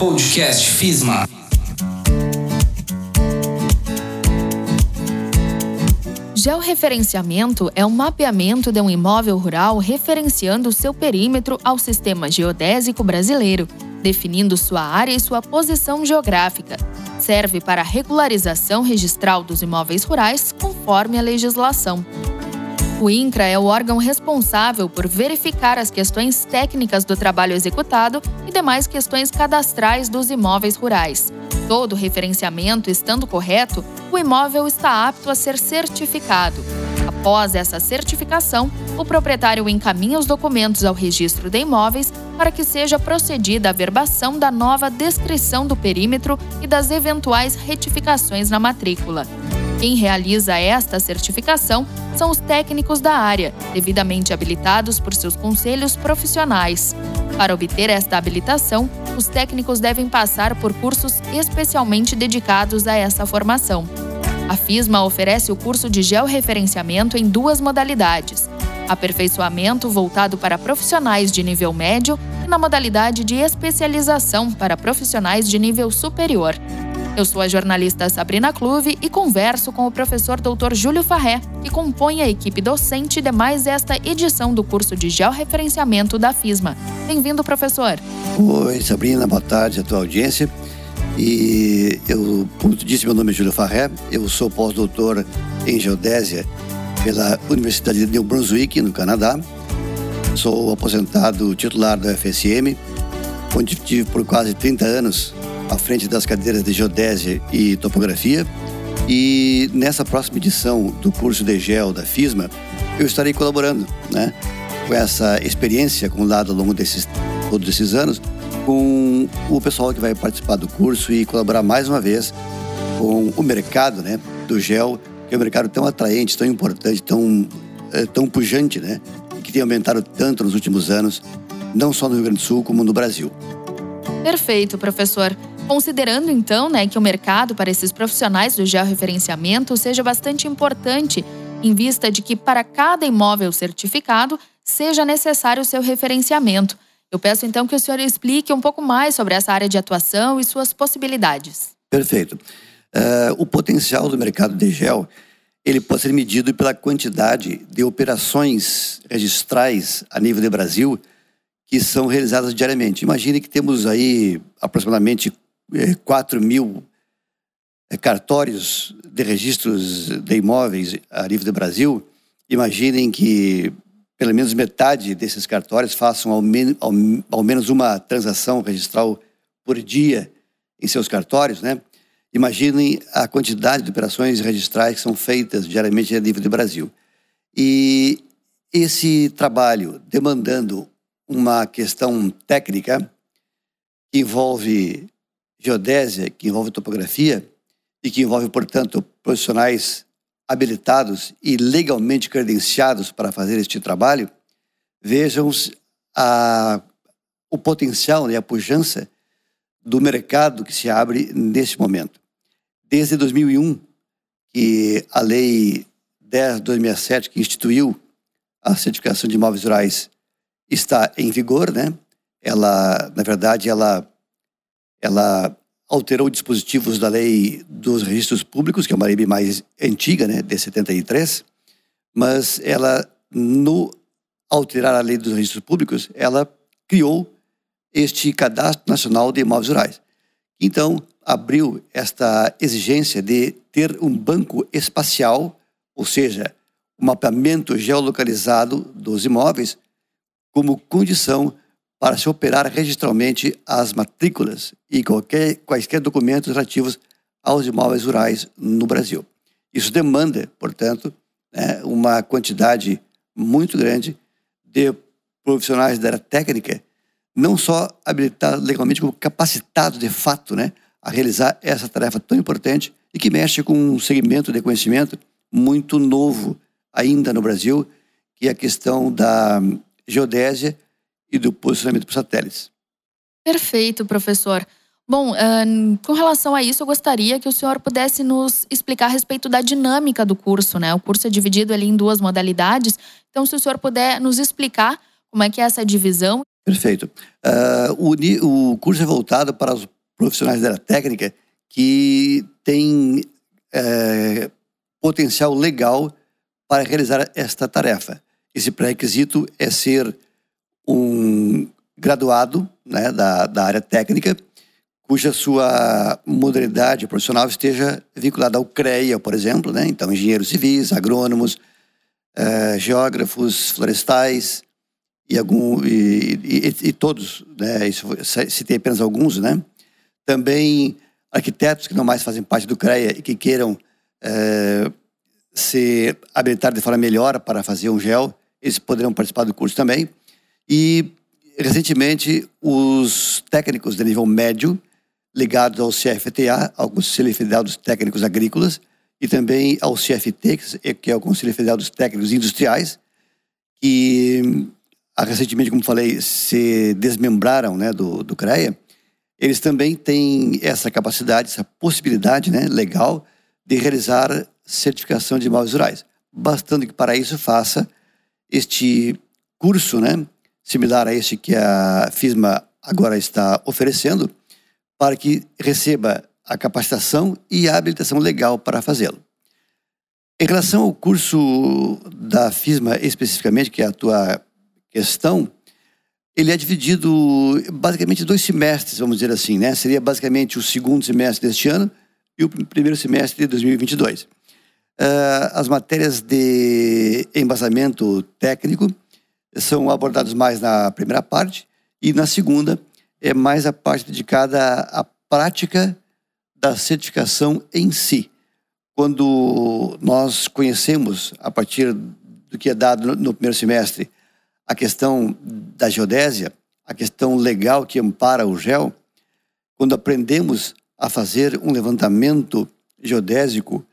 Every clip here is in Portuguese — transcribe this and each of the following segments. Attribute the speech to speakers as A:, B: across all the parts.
A: Podcast FISMA.
B: Georreferenciamento é um mapeamento de um imóvel rural referenciando seu perímetro ao sistema geodésico brasileiro, definindo sua área e sua posição geográfica. Serve para a regularização registral dos imóveis rurais conforme a legislação. O INCRA é o órgão responsável por verificar as questões técnicas do trabalho executado e demais questões cadastrais dos imóveis rurais. Todo referenciamento estando correto, o imóvel está apto a ser certificado. Após essa certificação, o proprietário encaminha os documentos ao registro de imóveis para que seja procedida a verbação da nova descrição do perímetro e das eventuais retificações na matrícula. Quem realiza esta certificação são os técnicos da área, devidamente habilitados por seus conselhos profissionais. Para obter esta habilitação, os técnicos devem passar por cursos especialmente dedicados a essa formação. A FISMA oferece o curso de georreferenciamento em duas modalidades: aperfeiçoamento voltado para profissionais de nível médio e na modalidade de especialização para profissionais de nível superior. Eu sou a jornalista Sabrina Clube e converso com o professor Dr. Júlio Farré, que compõe a equipe docente de mais esta edição do curso de georreferenciamento da FISMA. Bem-vindo, professor.
C: Oi, Sabrina, boa tarde à tua audiência. E eu, como tu disse, meu nome é Júlio Farré, eu sou pós-doutor em geodésia pela Universidade de New Brunswick, no Canadá. Sou aposentado titular do FSM, onde tive por quase 30 anos à frente das cadeiras de geodésia e topografia. E nessa próxima edição do curso de GEL da FISMA, eu estarei colaborando, né, com essa experiência acumulada ao longo desses todos esses anos, com o pessoal que vai participar do curso e colaborar mais uma vez com o mercado, né, do GEL, que é um mercado tão atraente, tão importante, tão é, tão pujante, né, que tem aumentado tanto nos últimos anos, não só no Rio Grande do Sul como no Brasil.
B: Perfeito, professor. Considerando então né, que o mercado para esses profissionais do georreferenciamento seja bastante importante, em vista de que para cada imóvel certificado seja necessário o seu referenciamento. Eu peço então que o senhor explique um pouco mais sobre essa área de atuação e suas possibilidades.
C: Perfeito. Uh, o potencial do mercado de gel ele pode ser medido pela quantidade de operações registrais a nível do Brasil que são realizadas diariamente. Imagine que temos aí aproximadamente 4 é, mil é, cartórios de registros de imóveis a nível do Brasil, imaginem que pelo menos metade desses cartórios façam ao, men ao, ao menos uma transação registral por dia em seus cartórios, né? Imaginem a quantidade de operações registrais que são feitas diariamente a nível do Brasil. E esse trabalho demandando uma questão técnica que envolve geodésia, que envolve topografia e que envolve, portanto, profissionais habilitados e legalmente credenciados para fazer este trabalho, vejam a, o potencial e né, a pujança do mercado que se abre neste momento. Desde 2001, que a Lei 10 2007, que instituiu a certificação de imóveis rurais, está em vigor, né? Ela, na verdade, ela ela alterou dispositivos da lei dos registros públicos, que é uma lei mais antiga, né, de 73, mas ela, no alterar a lei dos registros públicos, ela criou este cadastro nacional de imóveis rurais. Então, abriu esta exigência de ter um banco espacial, ou seja, um mapeamento geolocalizado dos imóveis, como condição para se operar registralmente as matrículas e qualquer, quaisquer documentos relativos aos imóveis rurais no Brasil. Isso demanda, portanto, né, uma quantidade muito grande de profissionais da área técnica, não só habilitados legalmente, como capacitados de fato né, a realizar essa tarefa tão importante e que mexe com um segmento de conhecimento muito novo ainda no Brasil, que é a questão da geodésia e do posicionamento por satélites.
B: Perfeito, professor. Bom, com relação a isso, eu gostaria que o senhor pudesse nos explicar a respeito da dinâmica do curso, né? O curso é dividido ali em duas modalidades. Então, se o senhor puder nos explicar como é que é essa divisão
C: Perfeito. Uh, o, o curso é voltado para os profissionais da área técnica que têm é, potencial legal para realizar esta tarefa. Esse pré-requisito é ser um graduado né, da, da área técnica, cuja sua modalidade profissional esteja vinculada ao CREA, por exemplo, né? então engenheiros civis, agrônomos, é, geógrafos florestais e, algum, e, e, e todos, né? Isso, citei apenas alguns, né? Também arquitetos que não mais fazem parte do CREA e que queiram é, se habilitar de forma melhor para fazer um gel, eles poderão participar do curso também. E, recentemente, os técnicos de nível médio, ligados ao CFTA, ao Conselho Federal dos Técnicos Agrícolas, e também ao CFT, que é o Conselho Federal dos Técnicos Industriais, que ah, recentemente, como falei, se desmembraram né, do, do CREA, eles também têm essa capacidade, essa possibilidade né, legal de realizar certificação de imóveis rurais. Bastando que para isso faça este curso, né, similar a este que a FISMA agora está oferecendo, para que receba a capacitação e a habilitação legal para fazê-lo. Em relação ao curso da FISMA especificamente, que é a tua questão, ele é dividido basicamente em dois semestres, vamos dizer assim, né? Seria basicamente o segundo semestre deste ano e o primeiro semestre de 2022. Uh, ah, as matérias de embasamento técnico são abordadas mais na primeira parte e na segunda é mais a parte dedicada à prática da certificação em si. Quando nós conhecemos, a partir do que é dado no primeiro semestre, a questão da geodésia, a questão legal que ampara o GEL, quando aprendemos a fazer um levantamento geodésico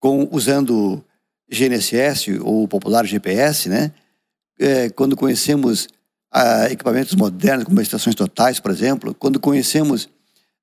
C: com, usando GNSS ou o popular GPS, né? É, quando conhecemos ah, equipamentos modernos, como estações totais, por exemplo, quando conhecemos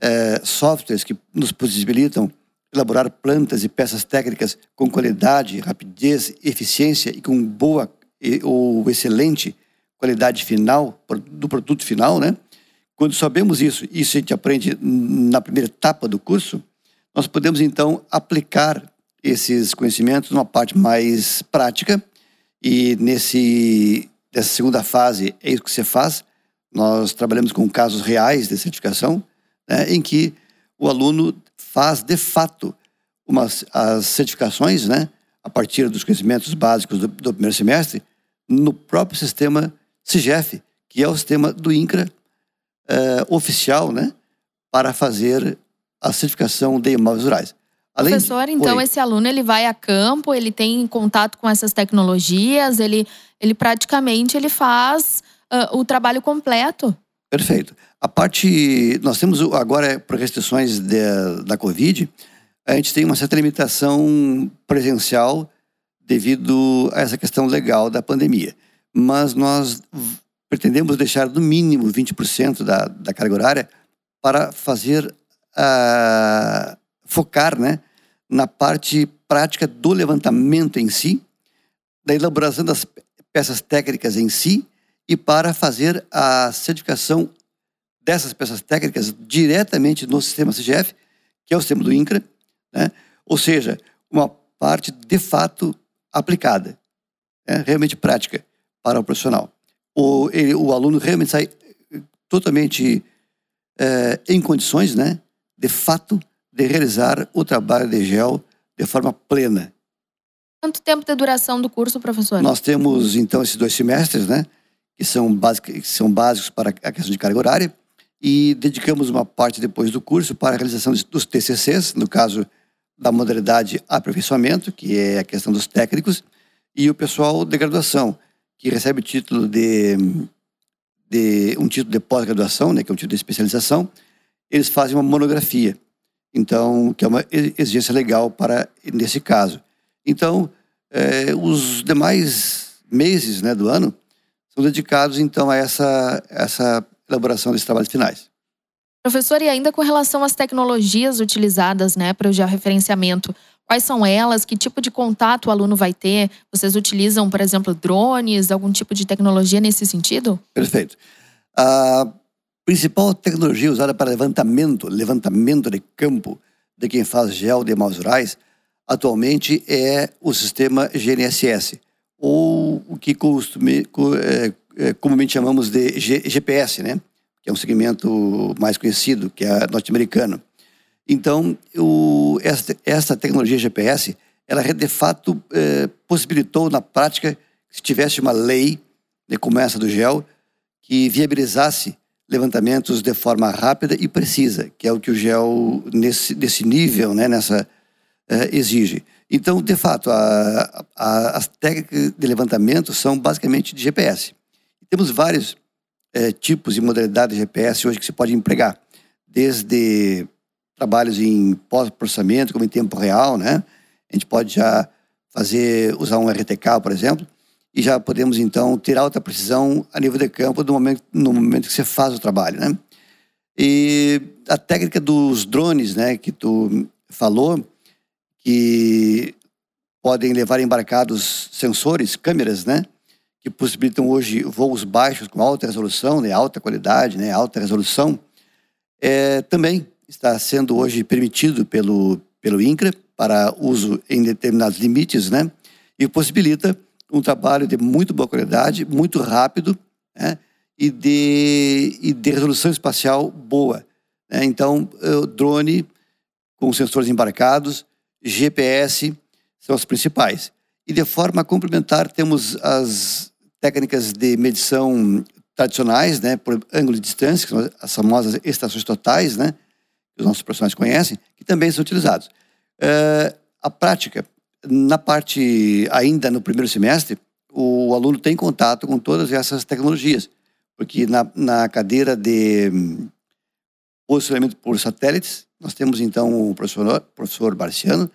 C: é, softwares que nos possibilitam elaborar plantas e peças técnicas com qualidade, rapidez, eficiência e com boa ou excelente qualidade final do produto final, né? Quando sabemos isso, isso a gente aprende na primeira etapa do curso, nós podemos então aplicar esses conhecimentos numa parte mais prática e nesse nessa segunda fase é isso que você faz. Nós trabalhamos com casos reais de certificação, né, em que o aluno faz de fato umas, as certificações, né, a partir dos conhecimentos básicos do, do primeiro semestre, no próprio sistema CIGEF, que é o sistema do INCRA uh, oficial, né, para fazer a certificação de imóveis rurais.
B: Além Professor, de... então Oi. esse aluno ele vai a campo, ele tem contato com essas tecnologias, ele, ele praticamente ele faz uh, o trabalho completo.
C: Perfeito. A parte, nós temos agora por restrições de, da Covid, a gente tem uma certa limitação presencial devido a essa questão legal da pandemia. Mas nós pretendemos deixar no mínimo 20% da, da carga horária para fazer, uh, focar né, na parte prática do levantamento em si, da elaboração das peças técnicas em si e para fazer a certificação dessas peças técnicas diretamente no sistema CGF, que é o sistema do INCRA, né? ou seja, uma parte de fato aplicada, né? realmente prática para o profissional. O, ele, o aluno realmente sai totalmente é, em condições, né, de fato, de realizar o trabalho de gel de forma plena.
B: Quanto tempo de duração do curso, professor?
C: Nós temos, então, esses dois semestres, né, que são, básicos, que são básicos para a questão de carga horária, e dedicamos uma parte depois do curso para a realização dos TCCs, no caso da modalidade aperfeiçoamento, que é a questão dos técnicos, e o pessoal de graduação, que recebe o título de, de um título de pós-graduação, né, que é um título de especialização, eles fazem uma monografia. Então, que é uma exigência legal para nesse caso. Então, é, os demais meses né, do ano são dedicados então a essa, essa elaboração desses trabalhos finais.
B: Professor, e ainda com relação às tecnologias utilizadas né, para o georreferenciamento, quais são elas? Que tipo de contato o aluno vai ter? Vocês utilizam, por exemplo, drones, algum tipo de tecnologia nesse sentido?
C: Perfeito. A principal tecnologia usada para levantamento, levantamento de campo de quem faz gel de maus rurais, atualmente é o sistema GNSS, ou o que costume, é, é, comumente chamamos de GPS, né? que é um segmento mais conhecido, que é norte-americano. Então, o, esta, esta tecnologia GPS, ela de fato é, possibilitou na prática que se tivesse uma lei, né, como essa do GEL, que viabilizasse levantamentos de forma rápida e precisa, que é o que o GEL, nesse, nesse nível, né, nessa, é, exige. Então, de fato, a, a, as técnicas de levantamento são basicamente de GPS. Temos vários é, tipos e modalidades de GPS hoje que se pode empregar, desde trabalhos em pós-processamento, como em tempo real, né? A gente pode já fazer, usar um RTK, por exemplo, e já podemos então ter alta precisão a nível de campo no momento, no momento que você faz o trabalho, né? E a técnica dos drones, né, que tu falou, que podem levar embarcados sensores, câmeras, né, que possibilitam hoje voos baixos com alta resolução, né, alta qualidade, né, alta resolução, é, também está sendo hoje permitido pelo, pelo INCRA para uso em determinados limites, né, e possibilita um trabalho de muito boa qualidade, muito rápido, né, e de, e de resolução espacial boa. Né? Então, o drone com sensores embarcados, GPS são as principais. E de forma complementar temos as técnicas de medição tradicionais, né, por ângulo de distância, que são as famosas estações totais, né, que os nossos profissionais conhecem, que também são utilizados. Uh, a prática, na parte ainda no primeiro semestre, o aluno tem contato com todas essas tecnologias, porque na, na cadeira de hum, posicionamento por satélites, nós temos então o professor, professor Barciano,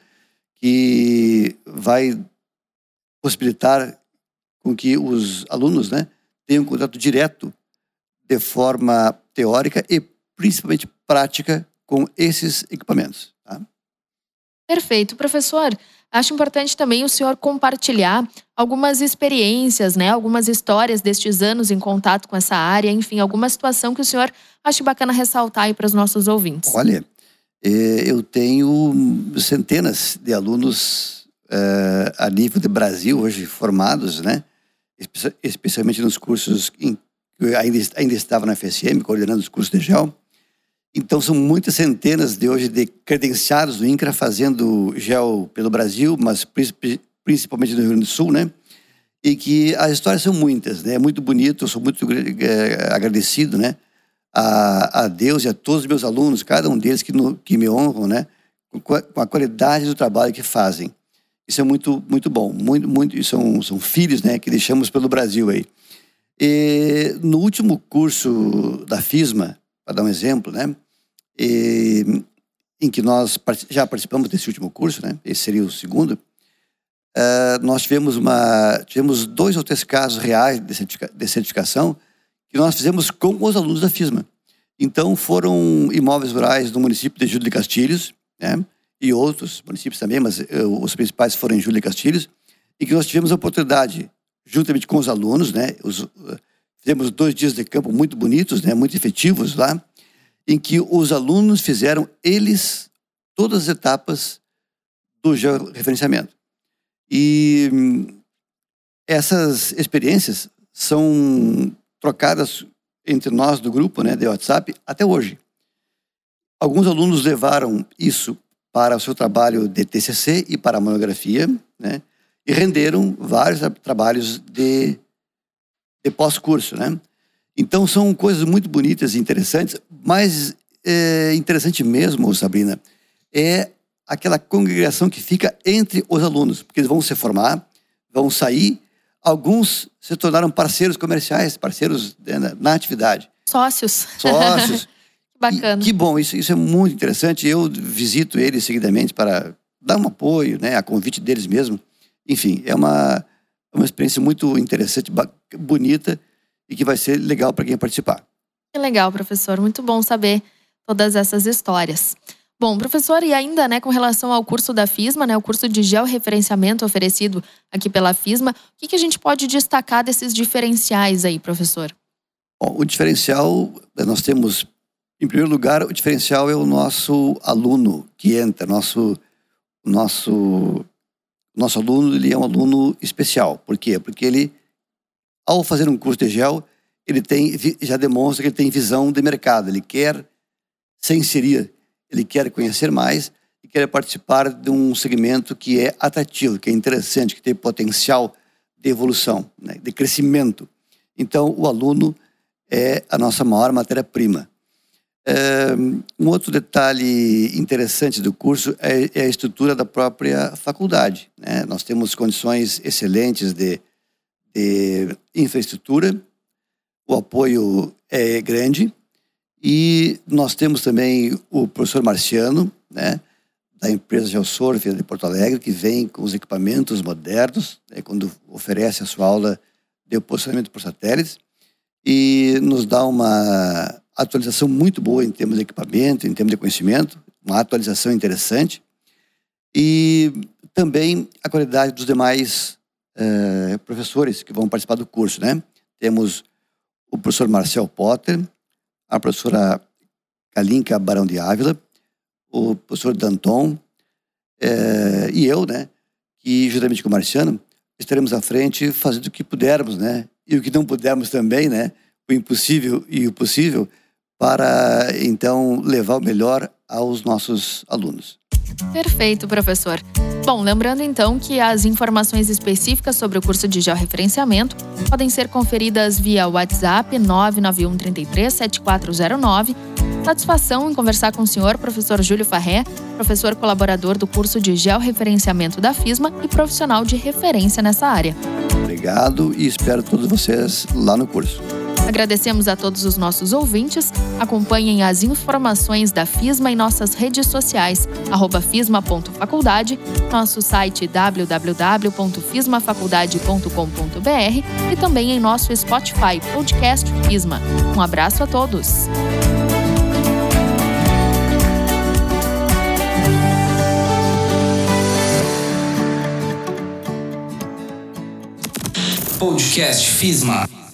C: que vai possibilitar com que os alunos né, tenham contato direto de forma teórica e principalmente prática com esses equipamentos.
B: Perfeito. Professor, acho importante também o senhor compartilhar algumas experiências, né, algumas histórias destes anos em contato com essa área, enfim, alguma situação que o senhor acha bacana ressaltar aí para os nossos ouvintes.
C: Olha, é, eu tenho centenas de alunos é, a nível de Brasil hoje formados, né? especialmente nos cursos eu ainda, ainda estava na FSM, coordenando os cursos de gel. Então, são muitas centenas de hoje de credenciados do INCRA fazendo gel pelo Brasil, mas principalmente no Rio Grande do Sul, né? E que as histórias são muitas, né? É muito bonito, eu sou muito é, agradecido, né? A, a Deus e a todos os meus alunos, cada um deles que, no, que me honram, né? Com a, com a qualidade do trabalho que fazem. Isso é muito, muito bom. Muito, muito, são, são filhos né, que deixamos pelo Brasil aí. E, no último curso da FISMA, para dar um exemplo, né, e, em que nós já participamos desse último curso, né, esse seria o segundo, uh, nós tivemos, uma, tivemos dois ou três casos reais de, certifica, de certificação que nós fizemos com os alunos da FISMA. Então, foram imóveis rurais do município de Júlio de Castilhos, né, e outros municípios também, mas uh, os principais foram em Júlia e Castilhos, e que nós tivemos a oportunidade, juntamente com os alunos, né, os, uh, fizemos dois dias de campo muito bonitos, né, muito efetivos lá, em que os alunos fizeram, eles, todas as etapas do georreferenciamento. E hum, essas experiências são trocadas entre nós do grupo né, de WhatsApp até hoje. Alguns alunos levaram isso para o seu trabalho de TCC e para a monografia, né? E renderam vários trabalhos de, de pós-curso, né? Então são coisas muito bonitas e interessantes, mas é interessante mesmo, Sabrina, é aquela congregação que fica entre os alunos, porque eles vão se formar, vão sair, alguns se tornaram parceiros comerciais, parceiros né, na atividade.
B: Sócios.
C: Sócios.
B: Bacana.
C: E, que bom, isso, isso é muito interessante. Eu visito eles seguidamente para dar um apoio, né, a convite deles mesmo. Enfim, é uma, uma experiência muito interessante, bonita e que vai ser legal para quem participar.
B: Que legal, professor. Muito bom saber todas essas histórias. Bom, professor, e ainda, né, com relação ao curso da FISMA, né, o curso de georreferenciamento oferecido aqui pela FISMA, o que, que a gente pode destacar desses diferenciais aí, professor?
C: Bom, o diferencial, nós temos, em primeiro lugar, o diferencial é o nosso aluno que entra, nosso, nosso, nosso aluno ele é um aluno especial. Por quê? Porque ele, ao fazer um curso de gel, ele tem, já demonstra que ele tem visão de mercado, ele quer se inserir, ele quer conhecer mais e quer participar de um segmento que é atrativo, que é interessante, que tem potencial de evolução, né, de crescimento. Então, o aluno é a nossa maior matéria-prima. É, um outro detalhe interessante do curso é, é a estrutura da própria faculdade. Né? Nós temos condições excelentes de, de infraestrutura, o apoio é grande e nós temos também o professor Marciano, né, da empresa Geosurf de Porto Alegre, que vem com os equipamentos modernos, né, quando oferece a sua aula de posicionamento por satélites e nos dá uma atualização muito boa em termos de equipamento, em termos de conhecimento, uma atualização interessante. E também a qualidade dos demais eh, professores que vão participar do curso, né? Temos o professor Marcel Potter, a professora Kalinka Barão de Ávila, o professor Danton eh, e eu, né? Que juntamente com o Marciano estaremos à frente fazendo o que pudermos, né? e o que não pudermos também, né? O impossível e o possível, para então levar o melhor aos nossos alunos.
B: Perfeito, professor. Bom, lembrando então que as informações específicas sobre o curso de georreferenciamento podem ser conferidas via WhatsApp 991 33 7409 Satisfação em conversar com o senhor, professor Júlio Farré, professor colaborador do curso de Georreferenciamento da FISMA e profissional de referência nessa área.
C: Obrigado e espero todos vocês lá no curso.
B: Agradecemos a todos os nossos ouvintes. Acompanhem as informações da FISMA em nossas redes sociais, fisma.faculdade, nosso site www.fismafaculdade.com.br e também em nosso Spotify Podcast FISMA. Um abraço a todos.
A: Podcast FISMA.